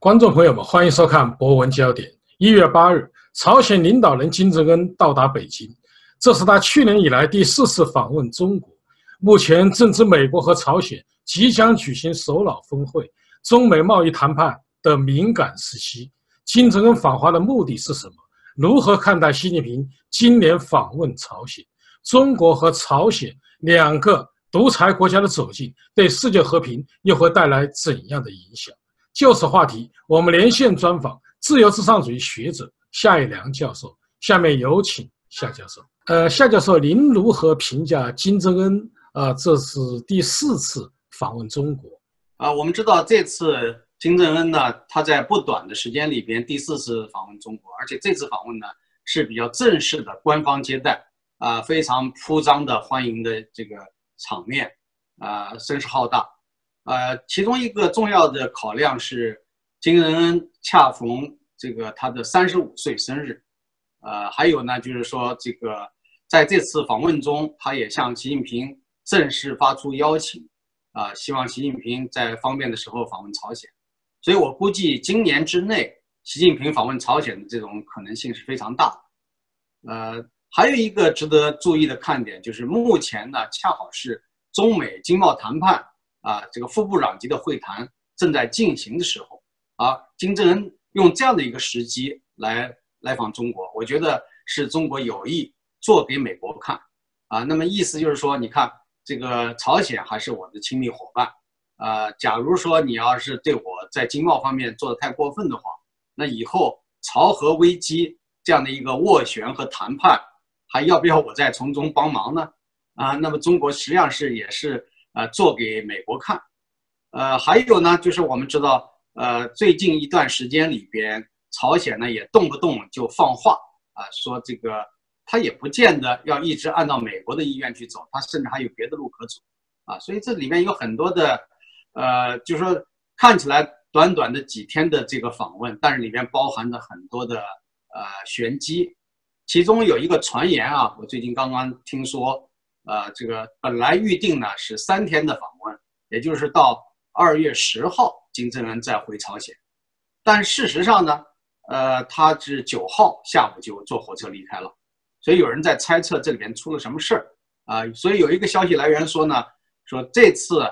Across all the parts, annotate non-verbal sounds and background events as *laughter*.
观众朋友们，欢迎收看《博文焦点》。一月八日，朝鲜领导人金正恩到达北京，这是他去年以来第四次访问中国。目前正值美国和朝鲜即将举行首脑峰会、中美贸易谈判的敏感时期。金正恩访华的目的是什么？如何看待习近平今年访问朝鲜？中国和朝鲜两个独裁国家的走近，对世界和平又会带来怎样的影响？就此话题，我们连线专访自由至上主义学者夏一良教授。下面有请夏教授。呃，夏教授，您如何评价金正恩啊？这是第四次访问中国啊。我们知道这次金正恩呢，他在不短的时间里边第四次访问中国，而且这次访问呢是比较正式的官方接待啊，非常铺张的欢迎的这个场面啊，声势浩大。呃，其中一个重要的考量是，金正恩恰逢这个他的三十五岁生日，呃，还有呢，就是说这个在这次访问中，他也向习近平正式发出邀请，啊，希望习近平在方便的时候访问朝鲜。所以我估计今年之内，习近平访问朝鲜的这种可能性是非常大的。呃，还有一个值得注意的看点就是，目前呢，恰好是中美经贸谈判。啊，这个副部长级的会谈正在进行的时候，啊，金正恩用这样的一个时机来来访中国，我觉得是中国有意做给美国看，啊，那么意思就是说，你看这个朝鲜还是我的亲密伙伴，啊，假如说你要是对我在经贸方面做的太过分的话，那以后朝核危机这样的一个斡旋和谈判，还要不要我再从中帮忙呢？啊，那么中国实际上是也是。呃，做给美国看，呃，还有呢，就是我们知道，呃，最近一段时间里边，朝鲜呢也动不动就放话啊，说这个他也不见得要一直按照美国的意愿去走，他甚至还有别的路可走，啊，所以这里面有很多的，呃，就是说看起来短短的几天的这个访问，但是里面包含着很多的呃玄机，其中有一个传言啊，我最近刚刚听说。呃，这个本来预定呢是三天的访问，也就是到二月十号，金正恩再回朝鲜。但事实上呢，呃，他是九号下午就坐火车离开了。所以有人在猜测这里边出了什么事儿啊？所以有一个消息来源说呢，说这次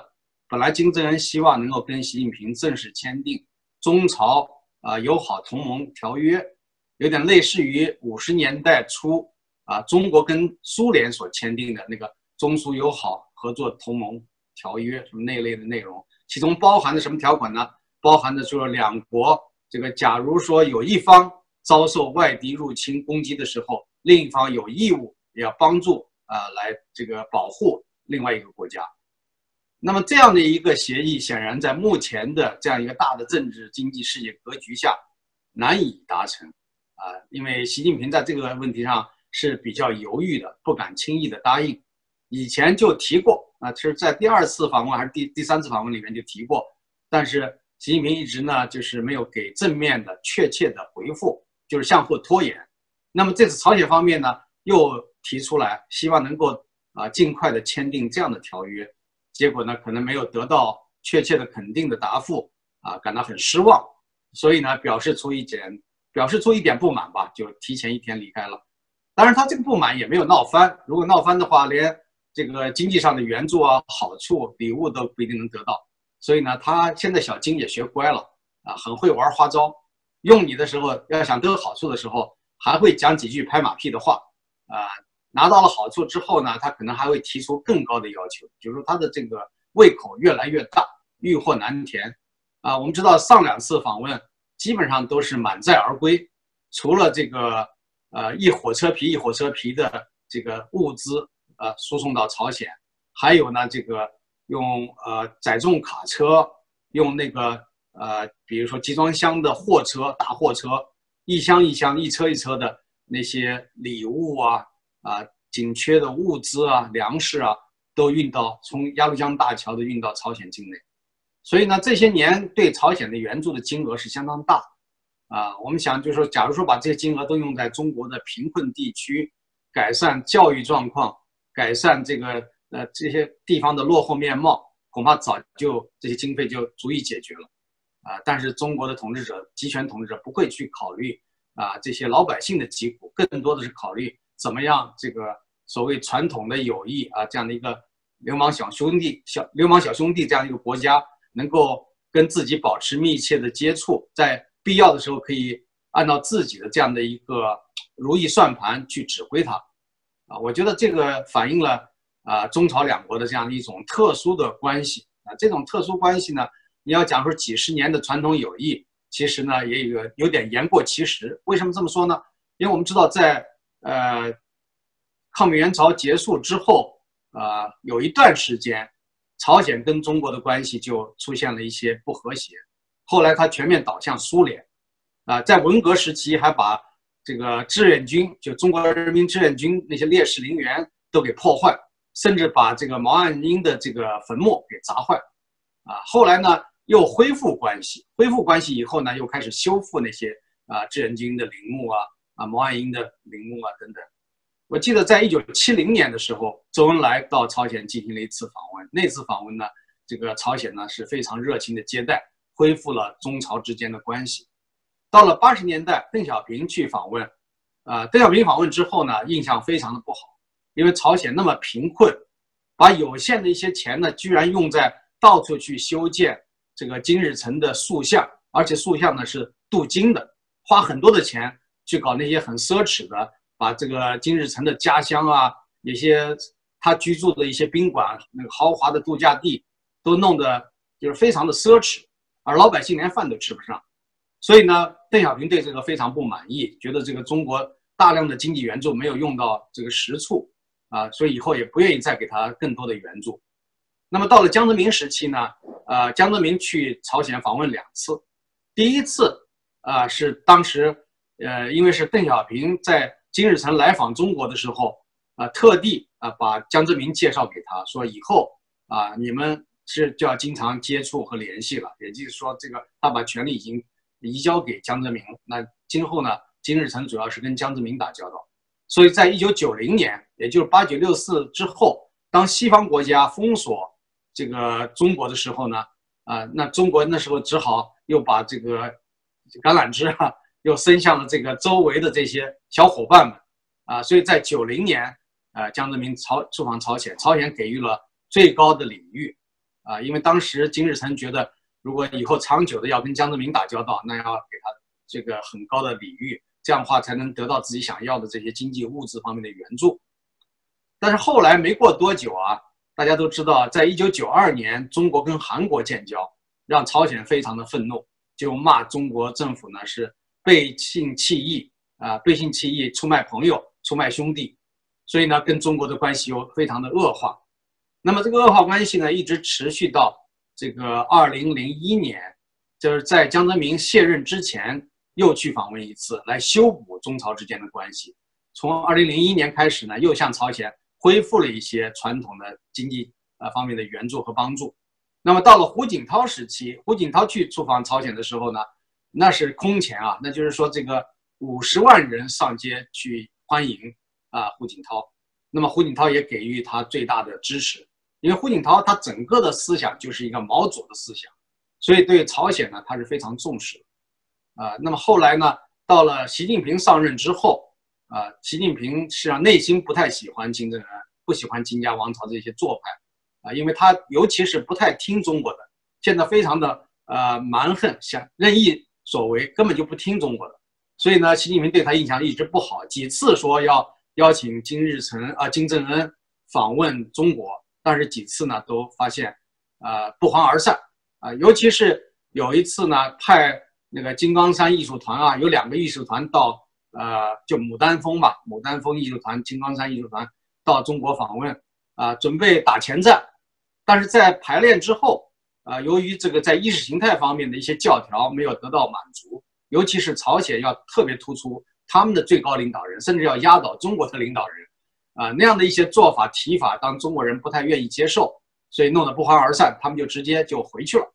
本来金正恩希望能够跟习近平正式签订中朝啊友好同盟条约，有点类似于五十年代初。啊，中国跟苏联所签订的那个中苏友好合作同盟条约，什么那类的内容，其中包含的什么条款呢？包含的就是两国这个，假如说有一方遭受外敌入侵攻击的时候，另一方有义务也要帮助啊，来这个保护另外一个国家。那么这样的一个协议，显然在目前的这样一个大的政治经济世界格局下难以达成啊，因为习近平在这个问题上。是比较犹豫的，不敢轻易的答应。以前就提过啊，其实在第二次访问还是第第三次访问里面就提过，但是习近平一直呢就是没有给正面的确切的回复，就是向后拖延。那么这次朝鲜方面呢又提出来，希望能够啊尽快的签订这样的条约，结果呢可能没有得到确切的肯定的答复啊，感到很失望，所以呢表示出一点表示出一点不满吧，就提前一天离开了。当然，他这个不满也没有闹翻。如果闹翻的话，连这个经济上的援助啊、好处、礼物都不一定能得到。所以呢，他现在小金也学乖了啊，很会玩花招。用你的时候，要想得好处的时候，还会讲几句拍马屁的话啊。拿到了好处之后呢，他可能还会提出更高的要求，就是说他的这个胃口越来越大，欲壑难填啊。我们知道上两次访问基本上都是满载而归，除了这个。呃，一火车皮一火车皮的这个物资，呃，输送到朝鲜，还有呢，这个用呃载重卡车，用那个呃，比如说集装箱的货车、大货车，一箱一箱、一车一车的那些礼物啊，啊，紧缺的物资啊、粮食啊，都运到从鸭绿江大桥的运到朝鲜境内，所以呢，这些年对朝鲜的援助的金额是相当大。啊，我们想就是说，假如说把这些金额都用在中国的贫困地区，改善教育状况，改善这个呃这些地方的落后面貌，恐怕早就这些经费就足以解决了。啊，但是中国的统治者、集权统治者不会去考虑啊这些老百姓的疾苦，更多的是考虑怎么样这个所谓传统的友谊啊这样的一个流氓小兄弟、小流氓小兄弟这样一个国家能够跟自己保持密切的接触，在必要的时候可以按照自己的这样的一个如意算盘去指挥他，啊，我觉得这个反映了啊中朝两国的这样的一种特殊的关系啊，这种特殊关系呢。你要讲说几十年的传统友谊，其实呢也有有点言过其实。为什么这么说呢？因为我们知道，在呃抗美援朝结束之后，啊有一段时间，朝鲜跟中国的关系就出现了一些不和谐。后来他全面倒向苏联，啊，在文革时期还把这个志愿军，就中国人民志愿军那些烈士陵园都给破坏，甚至把这个毛岸英的这个坟墓给砸坏，啊，后来呢？又恢复关系，恢复关系以后呢，又开始修复那些啊志愿军的陵墓啊，啊毛岸英的陵墓啊等等。我记得在一九七零年的时候，周恩来到朝鲜进行了一次访问，那次访问呢，这个朝鲜呢是非常热情的接待，恢复了中朝之间的关系。到了八十年代，邓小平去访问，啊邓小平访问之后呢，印象非常的不好，因为朝鲜那么贫困，把有限的一些钱呢，居然用在到处去修建。这个金日成的塑像，而且塑像呢是镀金的，花很多的钱去搞那些很奢侈的，把这个金日成的家乡啊，一些他居住的一些宾馆、那个豪华的度假地，都弄得就是非常的奢侈，而老百姓连饭都吃不上。所以呢，邓小平对这个非常不满意，觉得这个中国大量的经济援助没有用到这个实处啊，所以以后也不愿意再给他更多的援助。那么到了江泽民时期呢，呃，江泽民去朝鲜访问两次，第一次啊是当时，呃，因为是邓小平在金日成来访中国的时候，啊，特地啊把江泽民介绍给他说，以后啊你们是就要经常接触和联系了，也就是说，这个他把权力已经移交给江泽民，那今后呢，金日成主要是跟江泽民打交道，所以在一九九零年，也就是八九六四之后，当西方国家封锁。这个中国的时候呢，啊，那中国那时候只好又把这个橄榄枝啊，又伸向了这个周围的这些小伙伴们，啊，所以在九零年，啊，江泽民朝出访朝鲜，朝鲜给予了最高的礼遇，啊，因为当时金日成觉得，如果以后长久的要跟江泽民打交道，那要给他这个很高的礼遇，这样的话才能得到自己想要的这些经济物质方面的援助。但是后来没过多久啊。大家都知道，在一九九二年，中国跟韩国建交，让朝鲜非常的愤怒，就骂中国政府呢是背信弃义啊，背信弃义，出卖朋友，出卖兄弟，所以呢，跟中国的关系又非常的恶化。那么这个恶化关系呢，一直持续到这个二零零一年，就是在江泽民卸任之前，又去访问一次，来修补中朝之间的关系。从二零零一年开始呢，又向朝鲜。恢复了一些传统的经济呃方面的援助和帮助。那么到了胡锦涛时期，胡锦涛去出访朝鲜的时候呢，那是空前啊，那就是说这个五十万人上街去欢迎啊胡锦涛。那么胡锦涛也给予他最大的支持，因为胡锦涛他整个的思想就是一个毛左的思想，所以对朝鲜呢他是非常重视的啊。那么后来呢，到了习近平上任之后。啊，习近平实际上内心不太喜欢金正恩，不喜欢金家王朝这些做派，啊，因为他尤其是不太听中国的，现在非常的呃蛮横，想任意所为，根本就不听中国的，所以呢，习近平对他印象一直不好，几次说要邀请金日成啊金正恩访问中国，但是几次呢都发现，呃不欢而散，啊，尤其是有一次呢派那个金刚山艺术团啊，有两个艺术团到。呃，就牡丹峰吧，牡丹峰艺术团、金刚山艺术团到中国访问，啊，准备打前站，但是在排练之后，啊，由于这个在意识形态方面的一些教条没有得到满足，尤其是朝鲜要特别突出他们的最高领导人，甚至要压倒中国的领导人，啊，那样的一些做法提法，当中国人不太愿意接受，所以弄得不欢而散，他们就直接就回去了，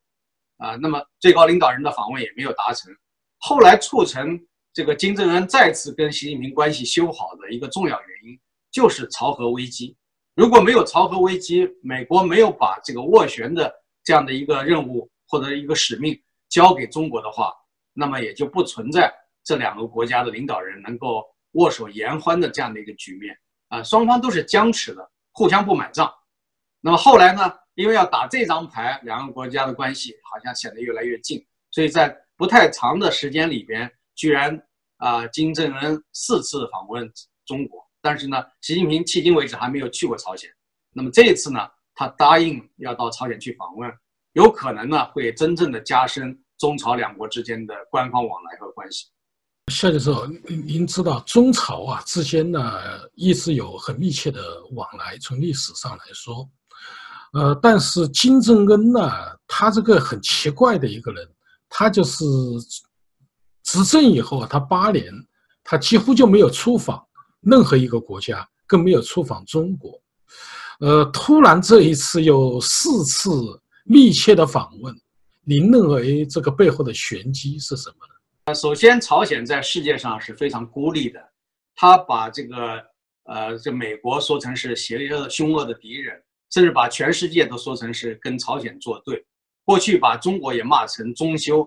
啊，那么最高领导人的访问也没有达成，后来促成。这个金正恩再次跟习近平关系修好的一个重要原因，就是朝核危机。如果没有朝核危机，美国没有把这个斡旋的这样的一个任务或者一个使命交给中国的话，那么也就不存在这两个国家的领导人能够握手言欢的这样的一个局面啊，双方都是僵持的，互相不买账。那么后来呢，因为要打这张牌，两个国家的关系好像显得越来越近，所以在不太长的时间里边，居然啊，金正恩四次访问中国，但是呢，习近平迄今为止还没有去过朝鲜。那么这一次呢，他答应要到朝鲜去访问，有可能呢会真正的加深中朝两国之间的官方往来和关系。夏教授，您知道中朝啊之间呢一直有很密切的往来，从历史上来说，呃，但是金正恩呢，他这个很奇怪的一个人，他就是执政以后，他八年，他几乎就没有出访任何一个国家，更没有出访中国。呃，突然这一次有四次密切的访问，您认为这个背后的玄机是什么呢？呃，首先，朝鲜在世界上是非常孤立的，他把这个呃，这美国说成是邪恶凶恶的敌人，甚至把全世界都说成是跟朝鲜作对。过去把中国也骂成中修，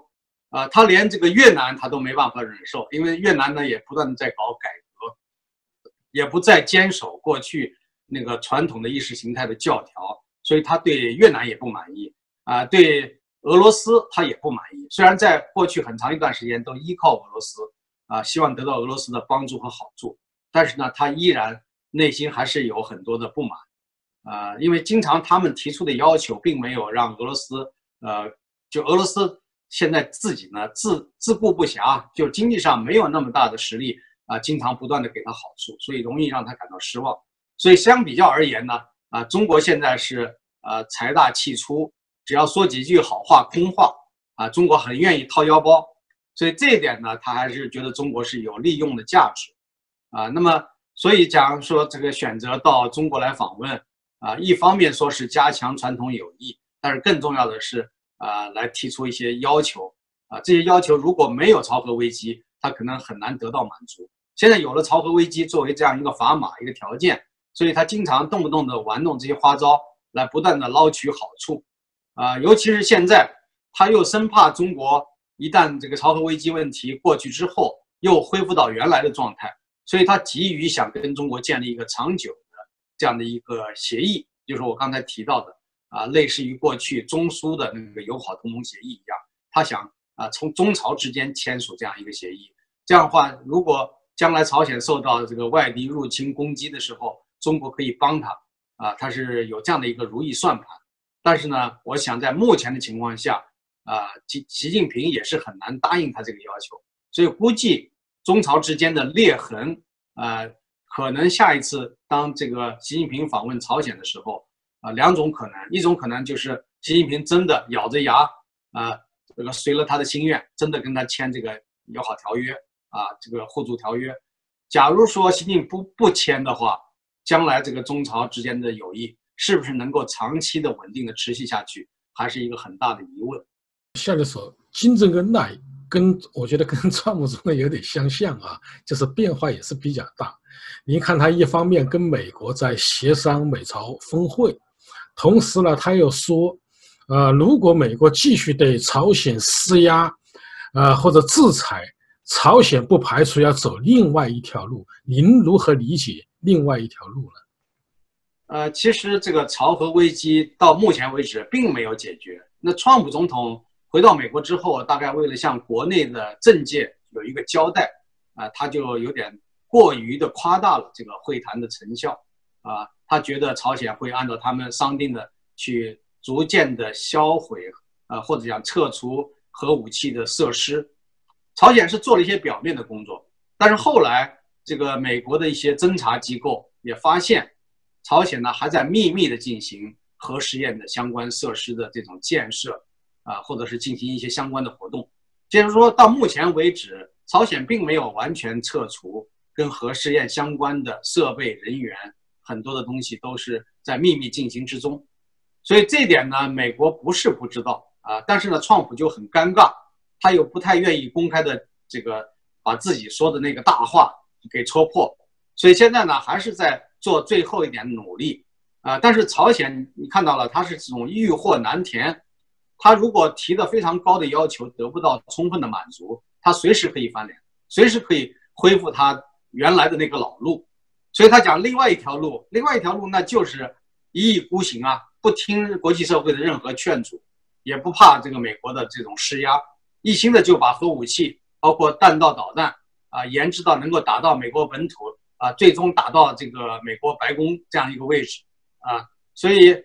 啊，他连这个越南他都没办法忍受，因为越南呢也不断的在搞改革，也不再坚守过去。那个传统的意识形态的教条，所以他对越南也不满意啊，对俄罗斯他也不满意。虽然在过去很长一段时间都依靠俄罗斯啊，希望得到俄罗斯的帮助和好处，但是呢，他依然内心还是有很多的不满啊，因为经常他们提出的要求并没有让俄罗斯呃，就俄罗斯现在自己呢自自顾不暇，就经济上没有那么大的实力啊，经常不断的给他好处，所以容易让他感到失望。所以相比较而言呢，啊，中国现在是呃财大气粗，只要说几句好话空话，啊，中国很愿意掏腰包，所以这一点呢，他还是觉得中国是有利用的价值，啊，那么所以假如说这个选择到中国来访问，啊，一方面说是加强传统友谊，但是更重要的是啊，来提出一些要求，啊，这些要求如果没有朝核危机，他可能很难得到满足。现在有了朝核危机作为这样一个砝码一个条件。所以他经常动不动的玩弄这些花招，来不断的捞取好处，啊，尤其是现在，他又生怕中国一旦这个朝核危机问题过去之后，又恢复到原来的状态，所以他急于想跟中国建立一个长久的这样的一个协议，就是我刚才提到的啊，类似于过去中苏的那个友好同盟协议一样，他想啊，从中朝之间签署这样一个协议，这样的话，如果将来朝鲜受到这个外敌入侵攻击的时候，中国可以帮他啊，他是有这样的一个如意算盘，但是呢，我想在目前的情况下，啊，习习近平也是很难答应他这个要求，所以估计中朝之间的裂痕，呃，可能下一次当这个习近平访问朝鲜的时候，啊，两种可能，一种可能就是习近平真的咬着牙，啊，这个随了他的心愿，真的跟他签这个友好条约啊，这个互助条约。假如说习近平不不签的话，将来这个中朝之间的友谊是不是能够长期的稳定的持续下去，还是一个很大的疑问。下个说，金正恩那跟我觉得跟川普中的有点相像啊，就是变化也是比较大。您看他一方面跟美国在协商美朝峰会，同时呢他又说，呃，如果美国继续对朝鲜施压，呃或者制裁，朝鲜不排除要走另外一条路。您如何理解？另外一条路呢，呃，其实这个朝核危机到目前为止并没有解决。那川普总统回到美国之后，大概为了向国内的政界有一个交代，啊，他就有点过于的夸大了这个会谈的成效，啊，他觉得朝鲜会按照他们商定的去逐渐的销毁，啊，或者讲撤除核武器的设施。朝鲜是做了一些表面的工作，但是后来。这个美国的一些侦查机构也发现，朝鲜呢还在秘密的进行核试验的相关设施的这种建设，啊，或者是进行一些相关的活动。就是说到目前为止，朝鲜并没有完全撤除跟核试验相关的设备、人员，很多的东西都是在秘密进行之中。所以这点呢，美国不是不知道啊，但是呢，川普就很尴尬，他又不太愿意公开的这个把自己说的那个大话。给戳破，所以现在呢还是在做最后一点努力啊。但是朝鲜你看到了，它是这种欲壑难填他如果提的非常高的要求得不到充分的满足，他随时可以翻脸，随时可以恢复他原来的那个老路。所以他讲另外一条路，另外一条路那就是一意孤行啊，不听国际社会的任何劝阻，也不怕这个美国的这种施压，一心的就把核武器，包括弹道导弹啊，研制到能够打到美国本土啊，最终打到这个美国白宫这样一个位置啊。所以，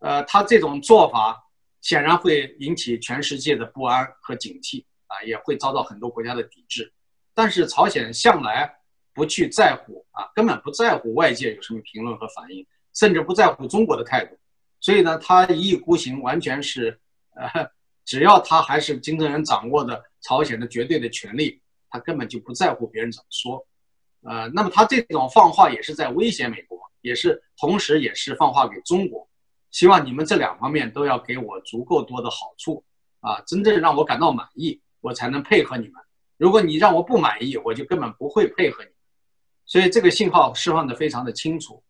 呃，他这种做法。显然会引起全世界的不安和警惕啊，也会遭到很多国家的抵制。但是朝鲜向来不去在乎啊，根本不在乎外界有什么评论和反应，甚至不在乎中国的态度。所以呢，他一意孤行，完全是呃，只要他还是金正恩掌握的朝鲜的绝对的权利，他根本就不在乎别人怎么说。呃，那么他这种放话也是在威胁美国，也是同时也是放话给中国。希望你们这两方面都要给我足够多的好处啊，真正让我感到满意，我才能配合你们。如果你让我不满意，我就根本不会配合你。所以这个信号释放的非常的清楚。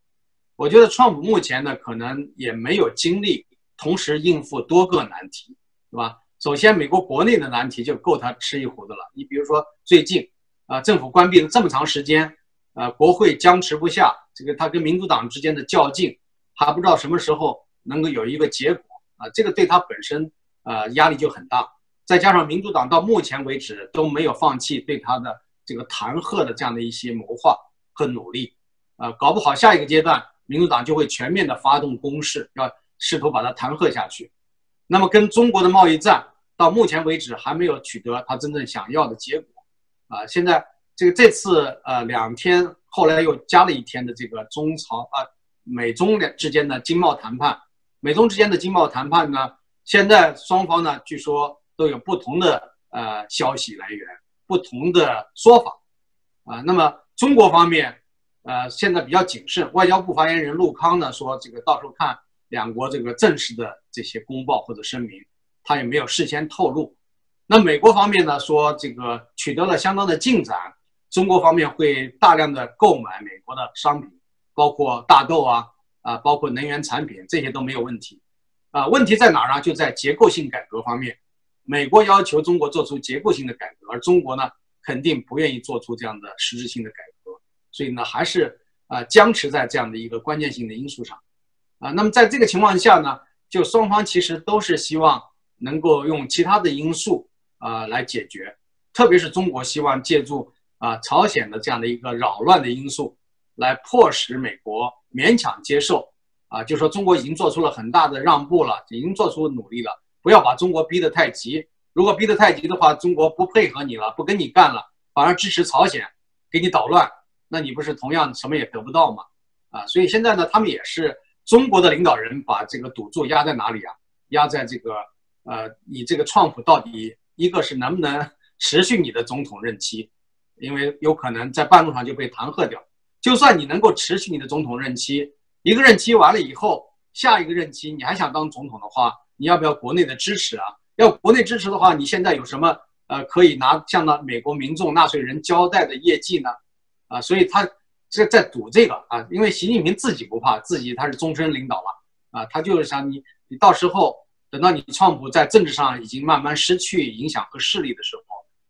我觉得川普目前呢，可能也没有精力同时应付多个难题，对吧？首先，美国国内的难题就够他吃一壶的了。你比如说最近啊，政府关闭了这么长时间，呃，国会僵持不下，这个他跟民主党之间的较劲，还不知道什么时候。能够有一个结果啊，这个对他本身呃压力就很大，再加上民主党到目前为止都没有放弃对他的这个弹劾的这样的一些谋划和努力，啊，搞不好下一个阶段民主党就会全面的发动攻势，要试图把他弹劾下去。那么跟中国的贸易战到目前为止还没有取得他真正想要的结果，啊，现在这个这次呃两天后来又加了一天的这个中朝啊美中两之间的经贸谈判。美中之间的经贸谈判呢，现在双方呢，据说都有不同的呃消息来源，不同的说法，啊，那么中国方面，呃，现在比较谨慎。外交部发言人陆康呢说，这个到时候看两国这个正式的这些公报或者声明，他也没有事先透露。那美国方面呢说，这个取得了相当的进展，中国方面会大量的购买美国的商品，包括大豆啊。啊，包括能源产品这些都没有问题，啊，问题在哪儿呢？就在结构性改革方面，美国要求中国做出结构性的改革，而中国呢，肯定不愿意做出这样的实质性的改革，所以呢，还是啊僵持在这样的一个关键性的因素上，啊，那么在这个情况下呢，就双方其实都是希望能够用其他的因素啊来解决，特别是中国希望借助啊朝鲜的这样的一个扰乱的因素，来迫使美国。勉强接受，啊，就说中国已经做出了很大的让步了，已经做出努力了，不要把中国逼得太急。如果逼得太急的话，中国不配合你了，不跟你干了，反而支持朝鲜，给你捣乱，那你不是同样什么也得不到吗？啊，所以现在呢，他们也是中国的领导人把这个赌注压在哪里啊？压在这个，呃，你这个创普到底一个是能不能持续你的总统任期，因为有可能在半路上就被弹劾掉。就算你能够持续你的总统任期，一个任期完了以后，下一个任期你还想当总统的话，你要不要国内的支持啊？要国内支持的话，你现在有什么呃可以拿向那美国民众、纳税人交代的业绩呢？啊，所以他这在赌这个啊，因为习近平自己不怕，自己他是终身领导了啊，他就是想你，你到时候等到你川普在政治上已经慢慢失去影响和势力的时候，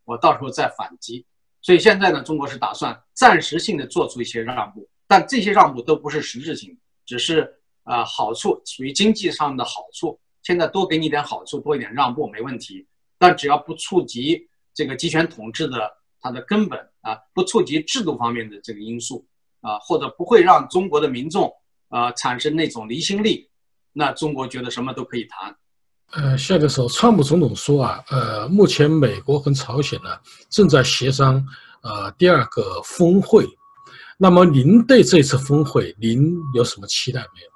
我到时候再反击。所以现在呢，中国是打算暂时性的做出一些让步，但这些让步都不是实质性的，只是啊好处，属于经济上的好处。现在多给你点好处，多一点让步没问题，但只要不触及这个集权统治的它的根本啊，不触及制度方面的这个因素啊，或者不会让中国的民众啊产生那种离心力，那中国觉得什么都可以谈。呃，下个时候，川普总统说啊，呃，目前美国和朝鲜呢正在协商呃第二个峰会。那么您对这次峰会您有什么期待没有？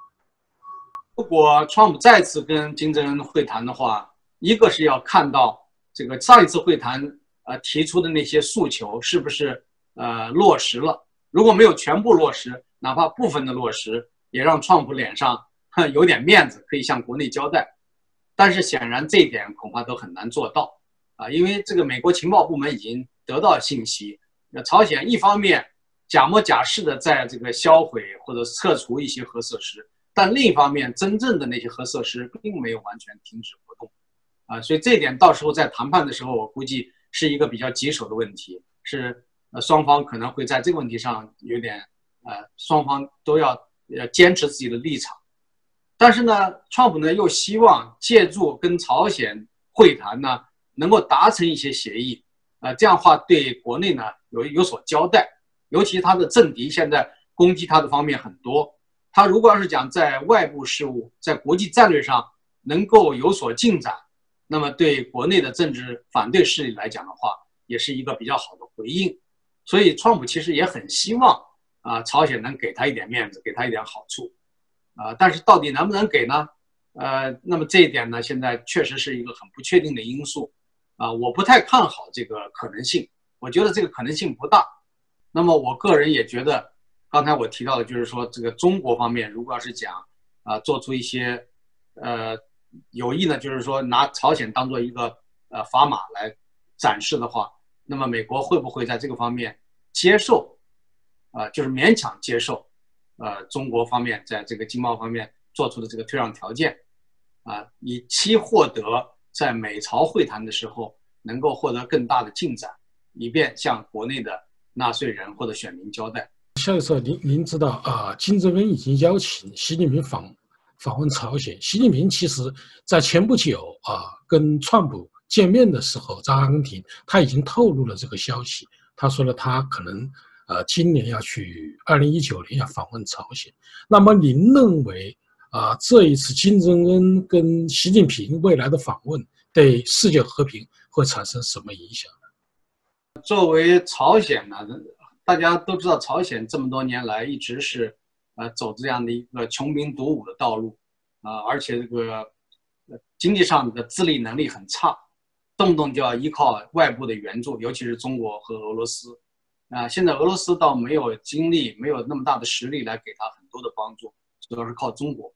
如果川普再次跟金正恩会谈的话，一个是要看到这个上一次会谈呃提出的那些诉求是不是呃落实了。如果没有全部落实，哪怕部分的落实，也让川普脸上有点面子，可以向国内交代。但是显然这一点恐怕都很难做到啊，因为这个美国情报部门已经得到信息，那朝鲜一方面假模假式的在这个销毁或者撤除一些核设施，但另一方面真正的那些核设施并没有完全停止活动，啊，所以这一点到时候在谈判的时候，我估计是一个比较棘手的问题，是呃双方可能会在这个问题上有点呃双方都要呃坚持自己的立场，但是呢，川普呢又希望借助跟朝鲜会谈呢能够达成一些协议，啊，这样话对国内呢有有所交代，尤其他的政敌现在攻击他的方面很多，他如果要是讲在外部事务在国际战略上能够有所进展。那么对国内的政治反对势力来讲的话，也是一个比较好的回应。所以，川普其实也很希望啊，朝鲜能给他一点面子，给他一点好处，啊，但是到底能不能给呢？呃，那么这一点呢，现在确实是一个很不确定的因素，啊，我不太看好这个可能性，我觉得这个可能性不大。那么我个人也觉得，刚才我提到的就是说，这个中国方面如果要是讲啊，做出一些呃。有意呢，就是说拿朝鲜当做一个呃砝码来展示的话，那么美国会不会在这个方面接受？啊，就是勉强接受，呃，中国方面在这个经贸方面做出的这个退让条件，啊，以期获得在美朝会谈的时候能够获得更大的进展，以便向国内的纳税人或者选民交代。肖教授，您您知道啊，金正恩已经邀请习近平访。访问朝鲜，习近平其实在前不久啊，跟川普见面的时候，在阿根廷，他已经透露了这个消息。他说了，他可能呃，今年要去，二零一九年要访问朝鲜。那么，您认为啊，这一次金正恩跟习近平未来的访问，对世界和平会产生什么影响呢？作为朝鲜呢，大家都知道，朝鲜这么多年来一直是。呃，走这样的一个穷兵黩武的道路，啊，而且这个经济上的自立能力很差，动不动就要依靠外部的援助，尤其是中国和俄罗斯，啊，现在俄罗斯倒没有精力，没有那么大的实力来给他很多的帮助，主要是靠中国，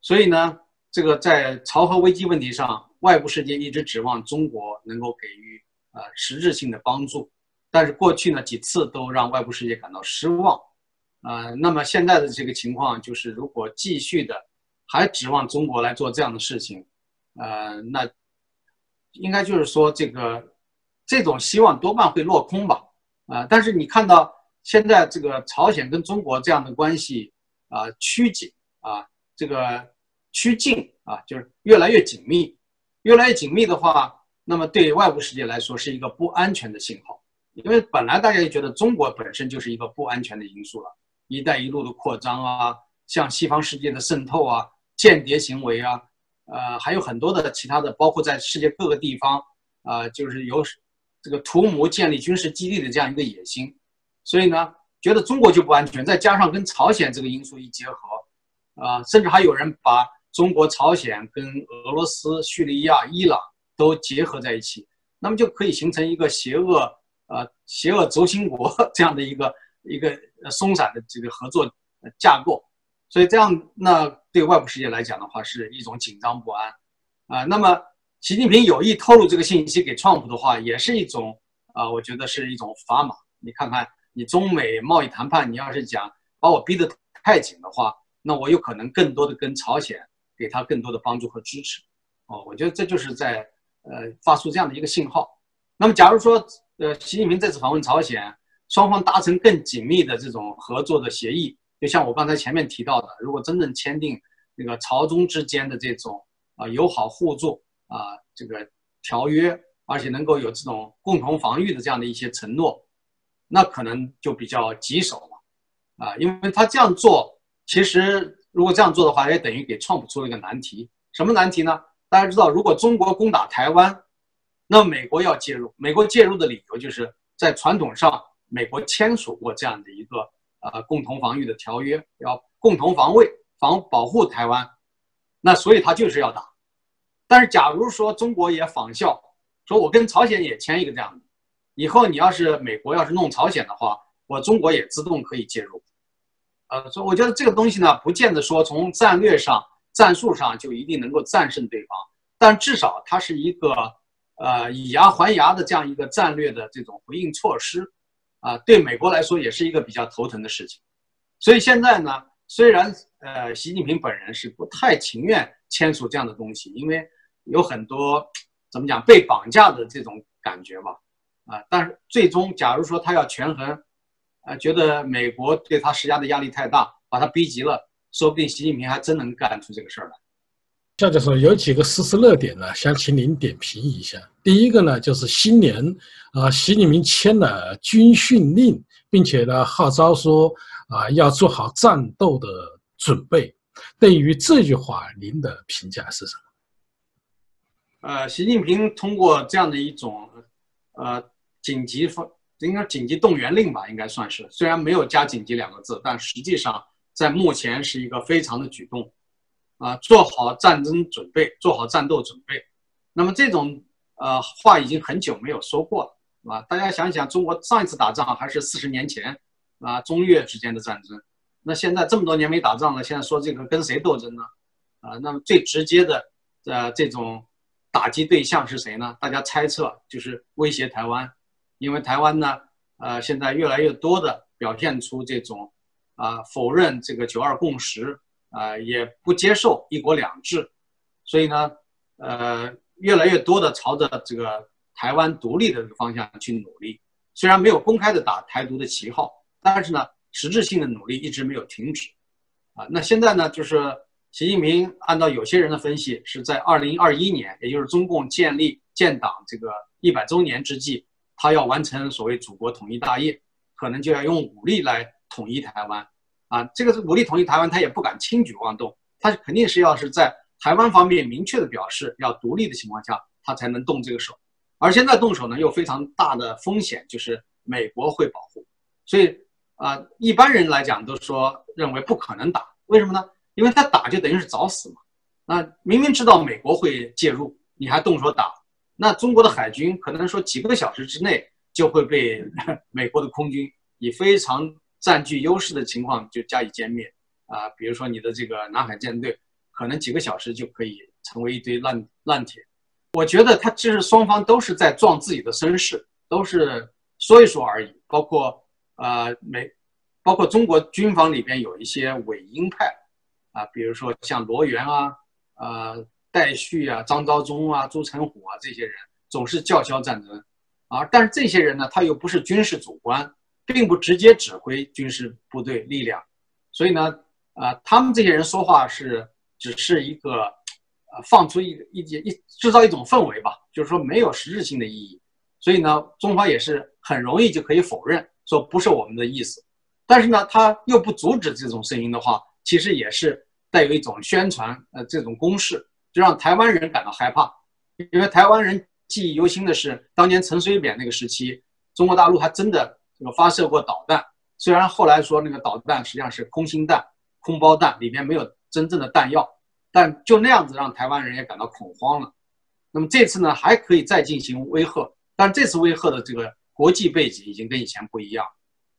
所以呢，这个在朝核危机问题上，外部世界一直指望中国能够给予呃实质性的帮助，但是过去呢几次都让外部世界感到失望。呃，那么现在的这个情况就是，如果继续的还指望中国来做这样的事情，呃，那应该就是说，这个这种希望多半会落空吧。啊，但是你看到现在这个朝鲜跟中国这样的关系啊趋紧啊，这个趋近啊，就是越来越紧密，越来越紧密的话，那么对外部世界来说是一个不安全的信号，因为本来大家就觉得中国本身就是一个不安全的因素了。“一带一路”的扩张啊，向西方世界的渗透啊，间谍行为啊，呃，还有很多的其他的，包括在世界各个地方啊，就是有这个图谋建立军事基地的这样一个野心，所以呢，觉得中国就不安全。再加上跟朝鲜这个因素一结合，啊，甚至还有人把中国、朝鲜跟俄罗斯、叙利亚、伊朗都结合在一起，那么就可以形成一个邪恶呃邪恶轴心国 *laughs* 这样的一个。一个松散的这个合作架构，所以这样那对外部世界来讲的话，是一种紧张不安啊。那么习近平有意透露这个信息给川普的话，也是一种啊，我觉得是一种砝码。你看看，你中美贸易谈判，你要是讲把我逼得太紧的话，那我有可能更多的跟朝鲜给他更多的帮助和支持。哦，我觉得这就是在呃发出这样的一个信号。那么假如说呃习近平这次访问朝鲜，双方达成更紧密的这种合作的协议，就像我刚才前面提到的，如果真正签订那个朝中之间的这种啊友好互助啊这个条约，而且能够有这种共同防御的这样的一些承诺，那可能就比较棘手了啊，因为他这样做，其实如果这样做的话，也等于给创普出了一个难题。什么难题呢？大家知道，如果中国攻打台湾，那美国要介入，美国介入的理由就是在传统上。美国签署过这样的一个呃共同防御的条约，要共同防卫、防保护台湾，那所以他就是要打。但是假如说中国也仿效，说我跟朝鲜也签一个这样的，以后你要是美国要是弄朝鲜的话，我中国也自动可以介入。呃，所以我觉得这个东西呢，不见得说从战略上、战术上就一定能够战胜对方，但至少它是一个呃以牙还牙的这样一个战略的这种回应措施。啊，对美国来说也是一个比较头疼的事情，所以现在呢，虽然呃，习近平本人是不太情愿签署这样的东西，因为有很多怎么讲被绑架的这种感觉吧，啊，但是最终假如说他要权衡，啊，觉得美国对他施加的压力太大，把他逼急了，说不定习近平还真能干出这个事儿来。夏教授有几个时事热点呢，想请您点评一下。第一个呢，就是新年啊，习近平签了军训令，并且呢号召说啊要做好战斗的准备。对于这句话，您的评价是什么？呃，习近平通过这样的一种呃紧急方，应该紧急动员令吧，应该算是，虽然没有加“紧急”两个字，但实际上在目前是一个非常的举动。啊，做好战争准备，做好战斗准备。那么这种呃话已经很久没有说过了，啊，大家想想，中国上一次打仗还是四十年前，啊，中越之间的战争。那现在这么多年没打仗了，现在说这个跟谁斗争呢？啊，那么最直接的呃这种打击对象是谁呢？大家猜测就是威胁台湾，因为台湾呢，呃，现在越来越多的表现出这种啊否认这个九二共识。啊，也不接受一国两制，所以呢，呃，越来越多的朝着这个台湾独立的这个方向去努力。虽然没有公开的打台独的旗号，但是呢，实质性的努力一直没有停止。啊，那现在呢，就是习近平按照有些人的分析，是在二零二一年，也就是中共建立建党这个一百周年之际，他要完成所谓祖国统一大业，可能就要用武力来统一台湾。啊，这个武力统一台湾，他也不敢轻举妄动，他肯定是要是在台湾方面明确的表示要独立的情况下，他才能动这个手。而现在动手呢，又非常大的风险，就是美国会保护，所以啊，一般人来讲都说认为不可能打，为什么呢？因为他打就等于是找死嘛。那明明知道美国会介入，你还动手打，那中国的海军可能说几个小时之内就会被 *laughs* 美国的空军以非常。占据优势的情况就加以歼灭，啊，比如说你的这个南海舰队，可能几个小时就可以成为一堆烂烂铁。我觉得他其实双方都是在壮自己的身势，都是说一说而已。包括呃美，包括中国军方里边有一些伪鹰派，啊，比如说像罗源啊、呃戴旭啊、张召忠啊、朱成虎啊这些人，总是叫嚣战争，啊，但是这些人呢，他又不是军事主官。并不直接指挥军事部队力量，所以呢，啊，他们这些人说话是只是一个，呃，放出一一一制造一种氛围吧，就是说没有实质性的意义。所以呢，中方也是很容易就可以否认，说不是我们的意思。但是呢，他又不阻止这种声音的话，其实也是带有一种宣传，呃，这种攻势，就让台湾人感到害怕。因为台湾人记忆犹新的是，当年陈水扁那个时期，中国大陆还真的。这个发射过导弹，虽然后来说那个导弹实际上是空心弹、空包弹，里面没有真正的弹药，但就那样子让台湾人也感到恐慌了。那么这次呢，还可以再进行威吓，但这次威吓的这个国际背景已经跟以前不一样，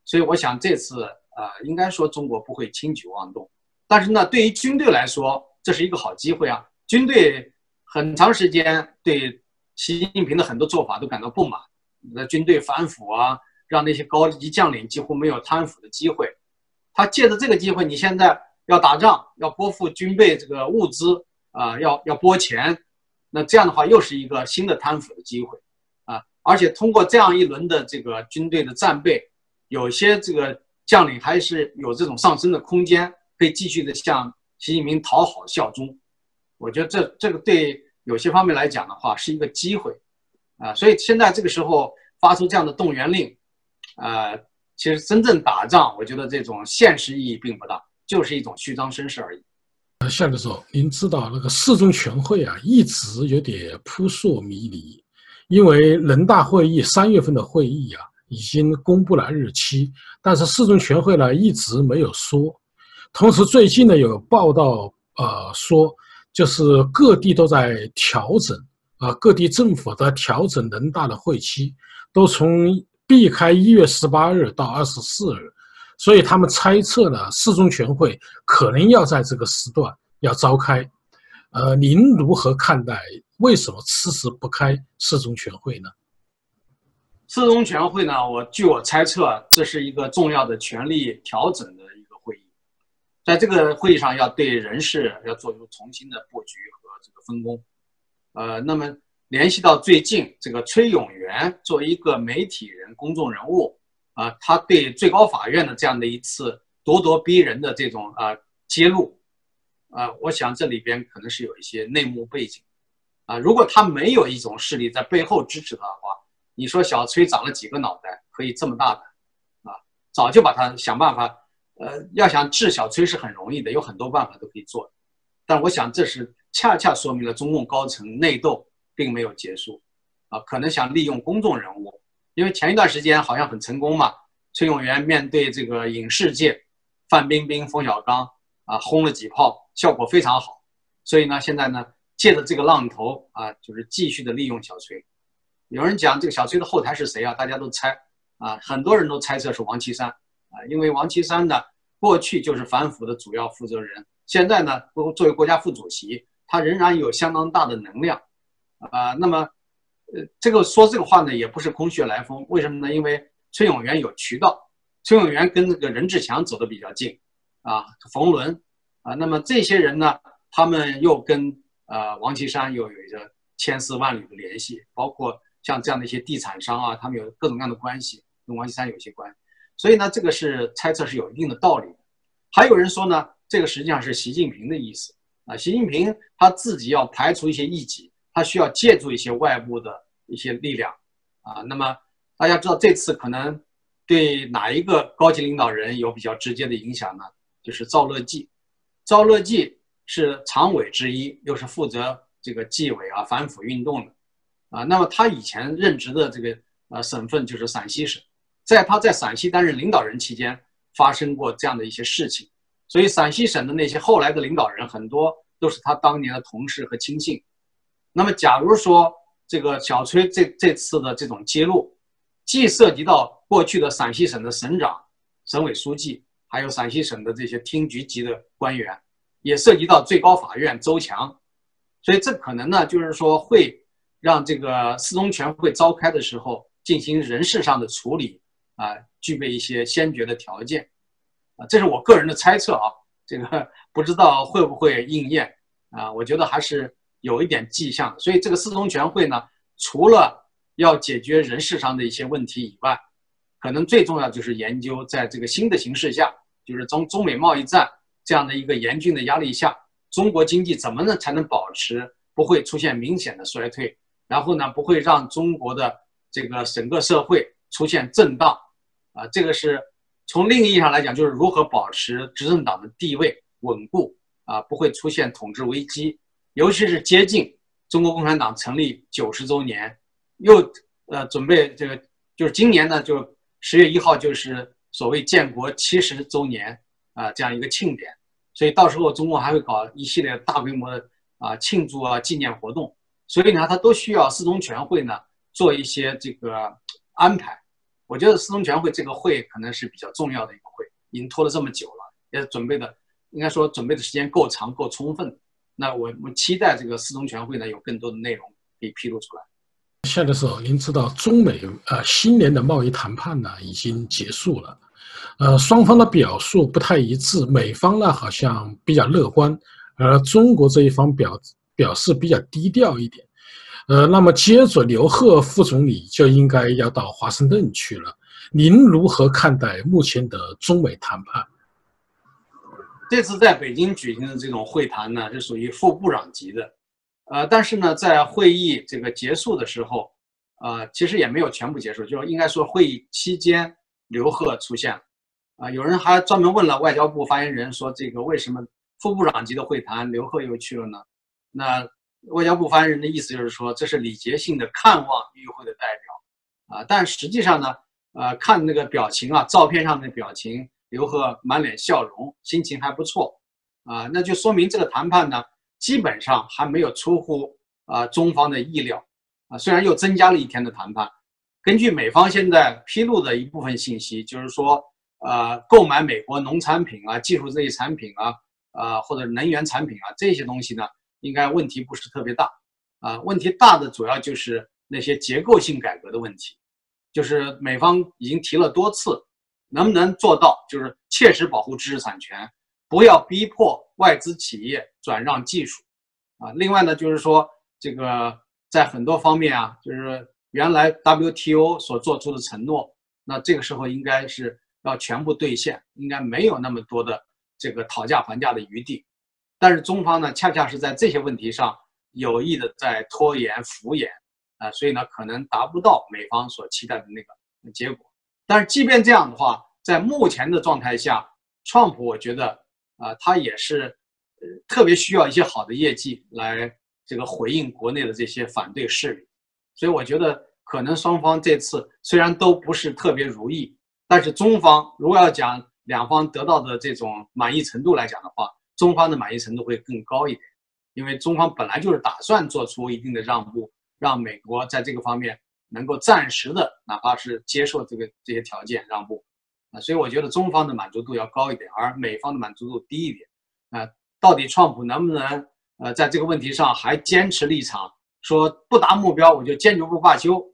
所以我想这次呃，应该说中国不会轻举妄动。但是呢，对于军队来说，这是一个好机会啊！军队很长时间对习近平的很多做法都感到不满，那军队反腐啊。让那些高级将领几乎没有贪腐的机会，他借着这个机会，你现在要打仗，要拨付军备这个物资啊，要要拨钱，那这样的话又是一个新的贪腐的机会！而且通过这样一轮的这个军队的战备，有些这个将领还是有这种上升的空间，可以继续的向习近平讨好效忠。我觉得这这个对有些方面来讲的话是一个机会啊！所以现在这个时候发出这样的动员令。呃，其实真正打仗，我觉得这种现实意义并不大，就是一种虚张声势而已。呃，夏教授，您知道那个四中全会啊，一直有点扑朔迷离，因为人大会议三月份的会议啊，已经公布了日期，但是四中全会呢一直没有说。同时，最近呢有报道，呃，说就是各地都在调整，啊，各地政府在调整人大的会期，都从。避开一月十八日到二十四日，所以他们猜测呢，四中全会可能要在这个时段要召开。呃，您如何看待？为什么迟迟不开四中全会呢？四中全会呢？我据我猜测，这是一个重要的权力调整的一个会议，在这个会议上要对人事要做出重新的布局和这个分工。呃，那么联系到最近这个崔永元作为一个媒体人、公众人物啊，他对最高法院的这样的一次咄咄逼人的这种啊揭露啊，我想这里边可能是有一些内幕背景啊。如果他没有一种势力在背后支持他的话，你说小崔长了几个脑袋可以这么大的啊？早就把他想办法，呃，要想治小崔是很容易的，有很多办法都可以做。但我想这是。恰恰说明了中共高层内斗并没有结束，啊，可能想利用公众人物，因为前一段时间好像很成功嘛。崔永元面对这个影视界，范冰冰、冯小刚啊，轰了几炮，效果非常好。所以呢，现在呢，借着这个浪头啊，就是继续的利用小崔。有人讲这个小崔的后台是谁啊？大家都猜啊，很多人都猜测是王岐山啊，因为王岐山呢，过去就是反腐的主要负责人，现在呢，作为国家副主席。他仍然有相当大的能量，啊，那么，呃，这个说这个话呢，也不是空穴来风。为什么呢？因为崔永元有渠道，崔永元跟这个任志强走得比较近，啊，冯仑，啊，那么这些人呢，他们又跟呃王岐山又有一个千丝万缕的联系，包括像这样的一些地产商啊，他们有各种各样的关系，跟王岐山有些关系。所以呢，这个是猜测是有一定的道理的。还有人说呢，这个实际上是习近平的意思。啊，习近平他自己要排除一些异己，他需要借助一些外部的一些力量，啊，那么大家知道这次可能对哪一个高级领导人有比较直接的影响呢？就是赵乐际，赵乐际是常委之一，又是负责这个纪委啊反腐运动的，啊，那么他以前任职的这个呃省份就是陕西省，在他在陕西担任领导人期间发生过这样的一些事情。所以陕西省的那些后来的领导人很多都是他当年的同事和亲信。那么，假如说这个小崔这这次的这种揭露，既涉及到过去的陕西省的省长、省委书记，还有陕西省的这些厅局级的官员，也涉及到最高法院周强，所以这可能呢，就是说会让这个四中全会召开的时候进行人事上的处理啊，具备一些先决的条件。啊，这是我个人的猜测啊，这个 *laughs* 不知道会不会应验啊？我觉得还是有一点迹象。所以这个四中全会呢，除了要解决人事上的一些问题以外，可能最重要就是研究在这个新的形势下，就是中中美贸易战这样的一个严峻的压力下，中国经济怎么能才能保持不会出现明显的衰退，然后呢不会让中国的这个整个社会出现震荡啊？这个是。从另一意义上来讲，就是如何保持执政党的地位稳固啊，不会出现统治危机。尤其是接近中国共产党成立九十周年，又呃准备这个，就是今年呢，就十月一号就是所谓建国七十周年啊这样一个庆典，所以到时候中共还会搞一系列大规模的啊庆祝啊纪念活动，所以呢，它都需要四中全会呢做一些这个安排。我觉得四中全会这个会可能是比较重要的一个会，已经拖了这么久了，也准备的应该说准备的时间够长够充分。那我我期待这个四中全会呢有更多的内容可以披露出来。现在时候，您知道中美呃新年的贸易谈判呢已经结束了，呃双方的表述不太一致，美方呢好像比较乐观，而中国这一方表表示比较低调一点。呃，那么接着刘鹤副总理就应该要到华盛顿去了。您如何看待目前的中美谈判？这次在北京举行的这种会谈呢，是属于副部长级的。呃，但是呢，在会议这个结束的时候，呃，其实也没有全部结束，就应该说会议期间刘鹤出现了。啊，有人还专门问了外交部发言人说，这个为什么副部长级的会谈刘鹤又去了呢？那？外交部发言人的意思就是说，这是礼节性的看望与会的代表，啊，但实际上呢，呃，看那个表情啊，照片上的表情，刘鹤满脸笑容，心情还不错，啊，那就说明这个谈判呢，基本上还没有出乎啊中方的意料，啊，虽然又增加了一天的谈判，根据美方现在披露的一部分信息，就是说，呃，购买美国农产品啊、技术这些产品啊，啊，或者能源产品啊这些东西呢。应该问题不是特别大，啊，问题大的主要就是那些结构性改革的问题，就是美方已经提了多次，能不能做到，就是切实保护知识产权，不要逼迫外资企业转让技术，啊，另外呢，就是说这个在很多方面啊，就是原来 WTO 所做出的承诺，那这个时候应该是要全部兑现，应该没有那么多的这个讨价还价的余地。但是中方呢，恰恰是在这些问题上有意的在拖延敷衍啊，所以呢，可能达不到美方所期待的那个结果。但是即便这样的话，在目前的状态下，川普我觉得啊，他也是呃特别需要一些好的业绩来这个回应国内的这些反对势力。所以我觉得可能双方这次虽然都不是特别如意，但是中方如果要讲两方得到的这种满意程度来讲的话，中方的满意程度会更高一点，因为中方本来就是打算做出一定的让步，让美国在这个方面能够暂时的，哪怕是接受这个这些条件让步，所以我觉得中方的满足度要高一点，而美方的满足度低一点，啊，到底创普能不能呃在这个问题上还坚持立场，说不达目标我就坚决不罢休，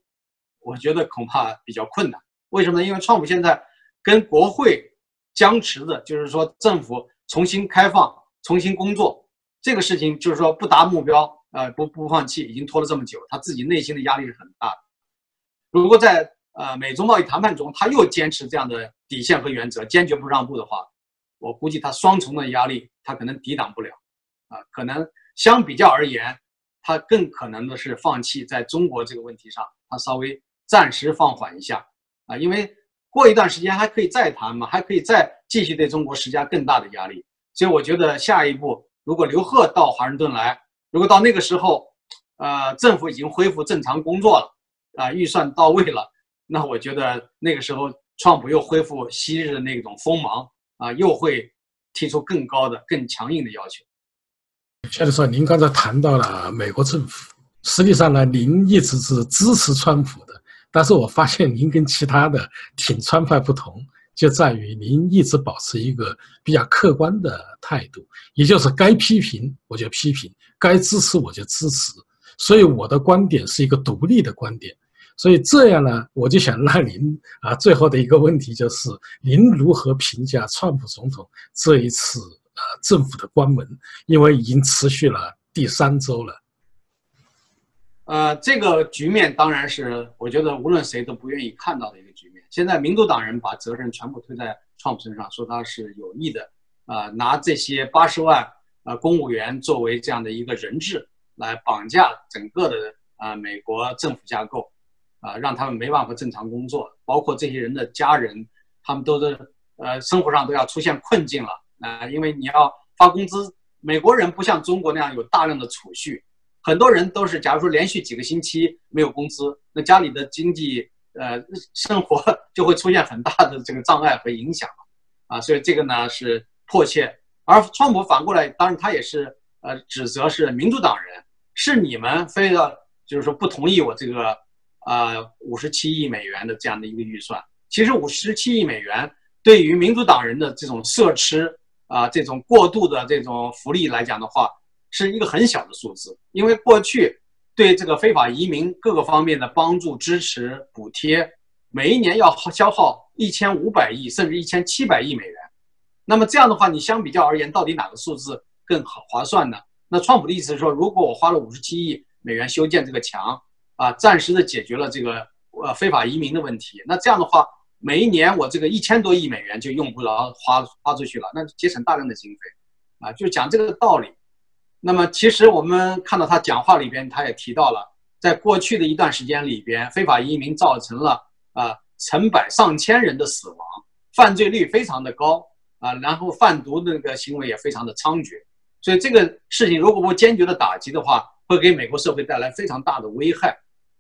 我觉得恐怕比较困难。为什么呢？因为创普现在跟国会僵持的，就是说政府。重新开放、重新工作，这个事情就是说不达目标，呃，不不放弃，已经拖了这么久，他自己内心的压力是很大的。如果在呃美中贸易谈判中，他又坚持这样的底线和原则，坚决不让步的话，我估计他双重的压力他可能抵挡不了，啊，可能相比较而言，他更可能的是放弃在中国这个问题上，他稍微暂时放缓一下，啊，因为。过一段时间还可以再谈嘛，还可以再继续对中国施加更大的压力。所以我觉得下一步，如果刘鹤到华盛顿来，如果到那个时候，呃，政府已经恢复正常工作了，啊，预算到位了，那我觉得那个时候，川普又恢复昔日的那种锋芒，啊，又会提出更高的、更强硬的要求。夏教授，您刚才谈到了美国政府，实际上呢，您一直是支持川普的。但是我发现您跟其他的挺川派不同，就在于您一直保持一个比较客观的态度，也就是该批评我就批评，该支持我就支持。所以我的观点是一个独立的观点。所以这样呢，我就想让您啊，最后的一个问题就是，您如何评价川普总统这一次呃政府的关门？因为已经持续了第三周了。呃，这个局面当然是我觉得无论谁都不愿意看到的一个局面。现在民主党人把责任全部推在川普身上，说他是有意的，啊，拿这些八十万呃公务员作为这样的一个人质来绑架整个的啊美国政府架构，啊，让他们没办法正常工作，包括这些人的家人，他们都是呃生活上都要出现困境了啊，因为你要发工资，美国人不像中国那样有大量的储蓄。很多人都是，假如说连续几个星期没有工资，那家里的经济呃生活 *laughs* 就会出现很大的这个障碍和影响啊，所以这个呢是迫切。而川普反过来，当然他也是呃指责是民主党人，是你们非要就是说不同意我这个呃五十七亿美元的这样的一个预算。其实五十七亿美元对于民主党人的这种奢侈啊这种过度的这种福利来讲的话。是一个很小的数字，因为过去对这个非法移民各个方面的帮助、支持、补贴，每一年要消耗一千五百亿甚至一千七百亿美元。那么这样的话，你相比较而言，到底哪个数字更好划算呢？那川普的意思是说，如果我花了五十七亿美元修建这个墙，啊，暂时的解决了这个呃非法移民的问题，那这样的话，每一年我这个一千多亿美元就用不着花花出去了，那节省大量的经费，啊，就讲这个道理。那么，其实我们看到他讲话里边，他也提到了，在过去的一段时间里边，非法移民造成了啊成百上千人的死亡，犯罪率非常的高啊，然后贩毒的那个行为也非常的猖獗，所以这个事情如果不坚决的打击的话，会给美国社会带来非常大的危害。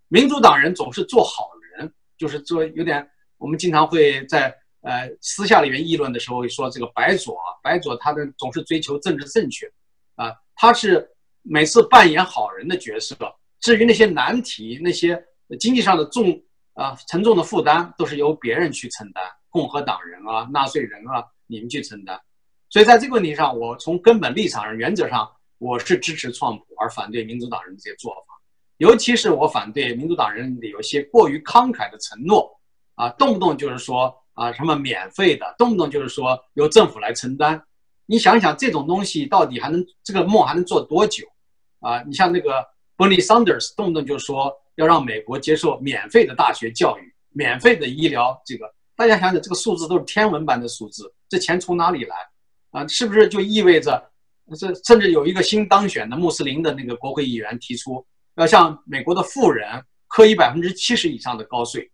民主党人总是做好人，就是做有点，我们经常会在呃私下里面议论的时候说，这个白左，白左他的总是追求政治正确。啊，他是每次扮演好人的角色，至于那些难题、那些经济上的重啊沉重的负担，都是由别人去承担，共和党人啊、纳税人啊，你们去承担。所以在这个问题上，我从根本立场上、原则上，我是支持创普，而反对民主党人的这些做法。尤其是我反对民主党人的有些过于慷慨的承诺，啊，动不动就是说啊什么免费的，动不动就是说由政府来承担。你想想，这种东西到底还能这个梦还能做多久？啊，你像那个 Bernie Sanders 动不动就说要让美国接受免费的大学教育、免费的医疗，这个大家想想，这个数字都是天文般的数字，这钱从哪里来？啊，是不是就意味着，这甚至有一个新当选的穆斯林的那个国会议员提出，要向美国的富人科以百分之七十以上的高税？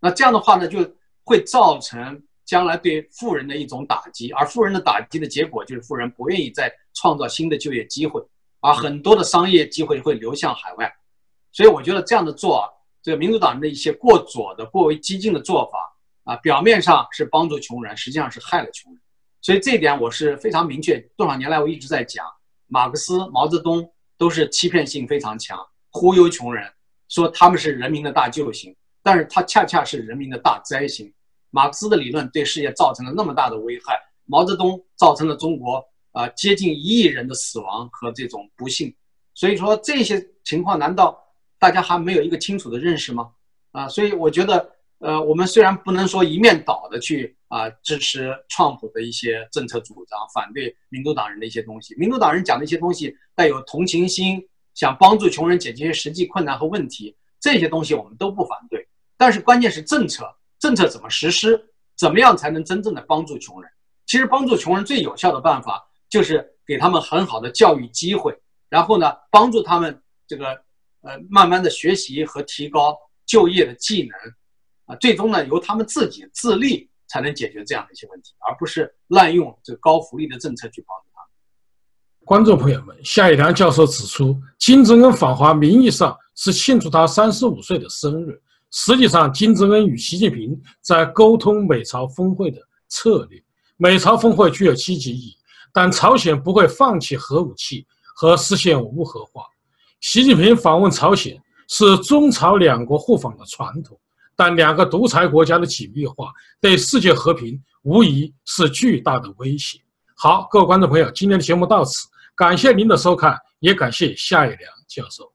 那这样的话呢，就会造成将来对富人的一种打击，而富人的打击的结果就是富人不愿意再创造新的就业机会。而很多的商业机会会流向海外，所以我觉得这样的做，这个民主党的一些过左的、过为激进的做法啊，表面上是帮助穷人，实际上是害了穷人。所以这一点我是非常明确。多少年来我一直在讲，马克思、毛泽东都是欺骗性非常强，忽悠穷人，说他们是人民的大救星，但是他恰恰是人民的大灾星。马克思的理论对世界造成了那么大的危害，毛泽东造成了中国。啊，接近一亿人的死亡和这种不幸，所以说这些情况难道大家还没有一个清楚的认识吗？啊，所以我觉得，呃，我们虽然不能说一面倒的去啊支持川普的一些政策主张，反对民主党人的一些东西，民主党人讲的一些东西带有同情心，想帮助穷人解决实际困难和问题，这些东西我们都不反对。但是关键是政策，政策怎么实施，怎么样才能真正的帮助穷人？其实帮助穷人最有效的办法。就是给他们很好的教育机会，然后呢，帮助他们这个呃慢慢的学习和提高就业的技能，啊，最终呢由他们自己自立才能解决这样的一些问题，而不是滥用这个高福利的政策去帮助他们。观众朋友们，夏一良教授指出，金正恩访华名义上是庆祝他三十五岁的生日，实际上金正恩与习近平在沟通美朝峰会的策略。美朝峰会具有积极意义。但朝鲜不会放弃核武器和实现无核化。习近平访问朝鲜是中朝两国互访的传统，但两个独裁国家的紧密化对世界和平无疑是巨大的威胁。好，各位观众朋友，今天的节目到此，感谢您的收看，也感谢夏一良教授。